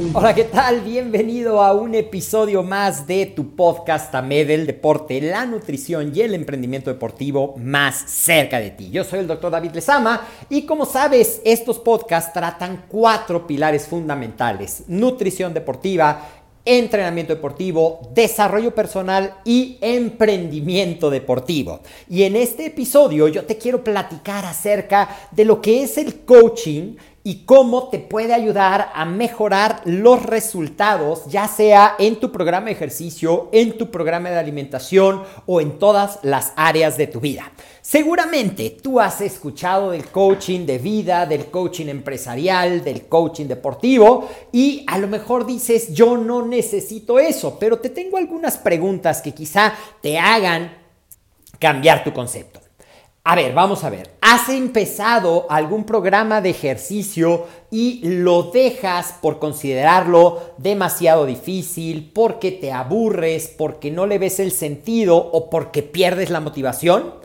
Hola, ¿qué tal? Bienvenido a un episodio más de tu podcast AMED, el deporte, la nutrición y el emprendimiento deportivo más cerca de ti. Yo soy el doctor David Lezama y como sabes, estos podcasts tratan cuatro pilares fundamentales. Nutrición deportiva, entrenamiento deportivo, desarrollo personal y emprendimiento deportivo. Y en este episodio yo te quiero platicar acerca de lo que es el coaching y cómo te puede ayudar a mejorar los resultados, ya sea en tu programa de ejercicio, en tu programa de alimentación o en todas las áreas de tu vida. Seguramente tú has escuchado del coaching de vida, del coaching empresarial, del coaching deportivo y a lo mejor dices, yo no necesito eso, pero te tengo algunas preguntas que quizá te hagan cambiar tu concepto. A ver, vamos a ver. ¿Has empezado algún programa de ejercicio y lo dejas por considerarlo demasiado difícil, porque te aburres, porque no le ves el sentido o porque pierdes la motivación?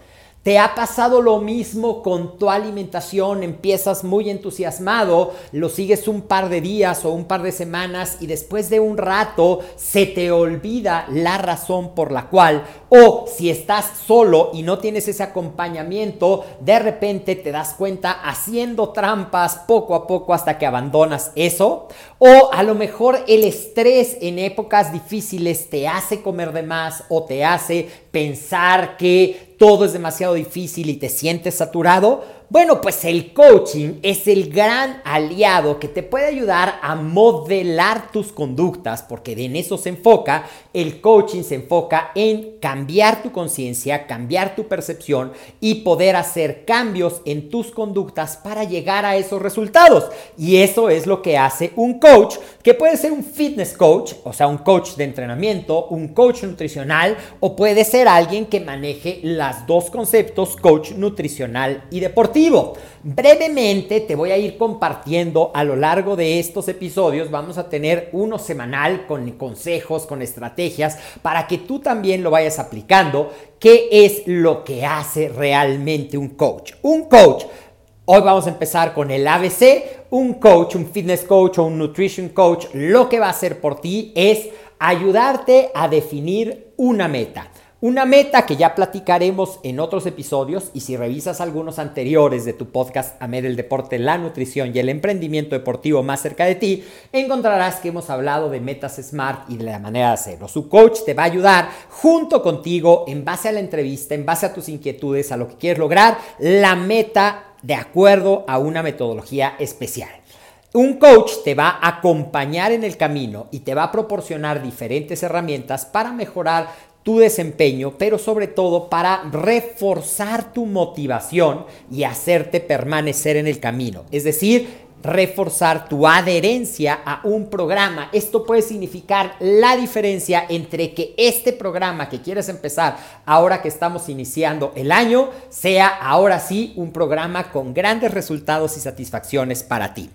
¿Te ha pasado lo mismo con tu alimentación? Empiezas muy entusiasmado, lo sigues un par de días o un par de semanas y después de un rato se te olvida la razón por la cual o si estás solo y no tienes ese acompañamiento, de repente te das cuenta haciendo trampas poco a poco hasta que abandonas eso. O a lo mejor el estrés en épocas difíciles te hace comer de más o te hace pensar que todo es demasiado difícil y te sientes saturado. Bueno, pues el coaching es el gran aliado que te puede ayudar a modelar tus conductas, porque en eso se enfoca. El coaching se enfoca en cambiar tu conciencia, cambiar tu percepción y poder hacer cambios en tus conductas para llegar a esos resultados. Y eso es lo que hace un coach, que puede ser un fitness coach, o sea, un coach de entrenamiento, un coach nutricional, o puede ser alguien que maneje los dos conceptos, coach nutricional y Brevemente te voy a ir compartiendo a lo largo de estos episodios. Vamos a tener uno semanal con consejos, con estrategias, para que tú también lo vayas aplicando. ¿Qué es lo que hace realmente un coach? Un coach Hoy vamos a empezar con el ABC. Un coach, un fitness coach o un nutrition coach, lo que va a hacer por ti es ayudarte a definir una meta. Una meta que ya platicaremos en otros episodios y si revisas algunos anteriores de tu podcast AMED el deporte, la nutrición y el emprendimiento deportivo más cerca de ti, encontrarás que hemos hablado de metas SMART y de la manera de hacerlo. Su coach te va a ayudar junto contigo en base a la entrevista, en base a tus inquietudes, a lo que quieres lograr, la meta de acuerdo a una metodología especial. Un coach te va a acompañar en el camino y te va a proporcionar diferentes herramientas para mejorar tu desempeño, pero sobre todo para reforzar tu motivación y hacerte permanecer en el camino. Es decir, reforzar tu adherencia a un programa. Esto puede significar la diferencia entre que este programa que quieres empezar ahora que estamos iniciando el año sea ahora sí un programa con grandes resultados y satisfacciones para ti.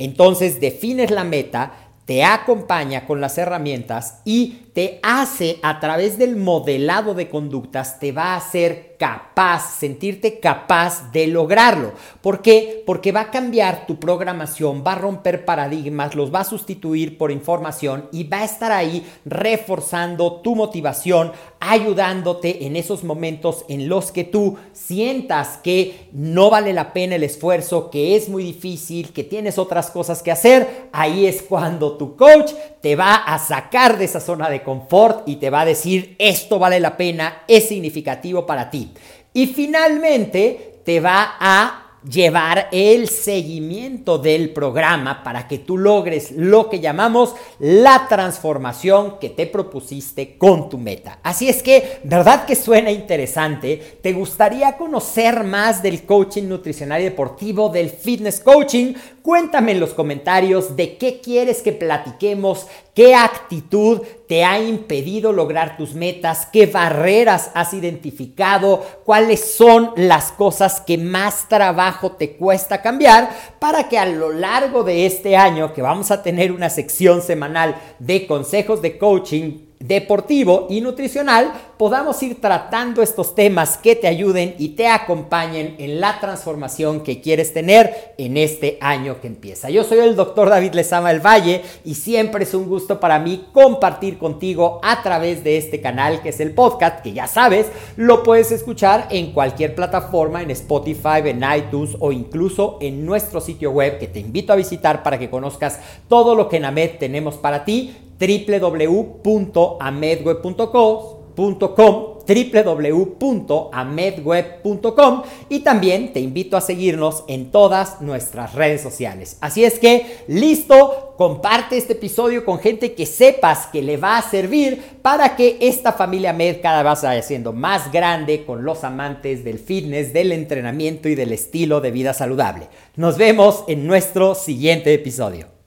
Entonces defines la meta, te acompaña con las herramientas y te hace a través del modelado de conductas, te va a hacer capaz, sentirte capaz de lograrlo. ¿Por qué? Porque va a cambiar tu programación, va a romper paradigmas, los va a sustituir por información y va a estar ahí reforzando tu motivación, ayudándote en esos momentos en los que tú sientas que no vale la pena el esfuerzo, que es muy difícil, que tienes otras cosas que hacer. Ahí es cuando tu coach te va a sacar de esa zona confort y te va a decir, esto vale la pena, es significativo para ti. Y finalmente te va a llevar el seguimiento del programa para que tú logres lo que llamamos la transformación que te propusiste con tu meta. Así es que, ¿verdad que suena interesante? ¿Te gustaría conocer más del coaching nutricional y deportivo, del fitness coaching? Cuéntame en los comentarios de qué quieres que platiquemos, qué actitud te ha impedido lograr tus metas, qué barreras has identificado, cuáles son las cosas que más trabajo te cuesta cambiar para que a lo largo de este año que vamos a tener una sección semanal de consejos de coaching deportivo y nutricional, podamos ir tratando estos temas que te ayuden y te acompañen en la transformación que quieres tener en este año que empieza. Yo soy el doctor David Lezama del Valle y siempre es un gusto para mí compartir contigo a través de este canal que es el podcast, que ya sabes, lo puedes escuchar en cualquier plataforma, en Spotify, en iTunes o incluso en nuestro sitio web que te invito a visitar para que conozcas todo lo que en AMED tenemos para ti www.amedweb.com www.amedweb.com y también te invito a seguirnos en todas nuestras redes sociales. Así es que, listo, comparte este episodio con gente que sepas que le va a servir para que esta familia Med cada vez vaya siendo más grande con los amantes del fitness, del entrenamiento y del estilo de vida saludable. Nos vemos en nuestro siguiente episodio.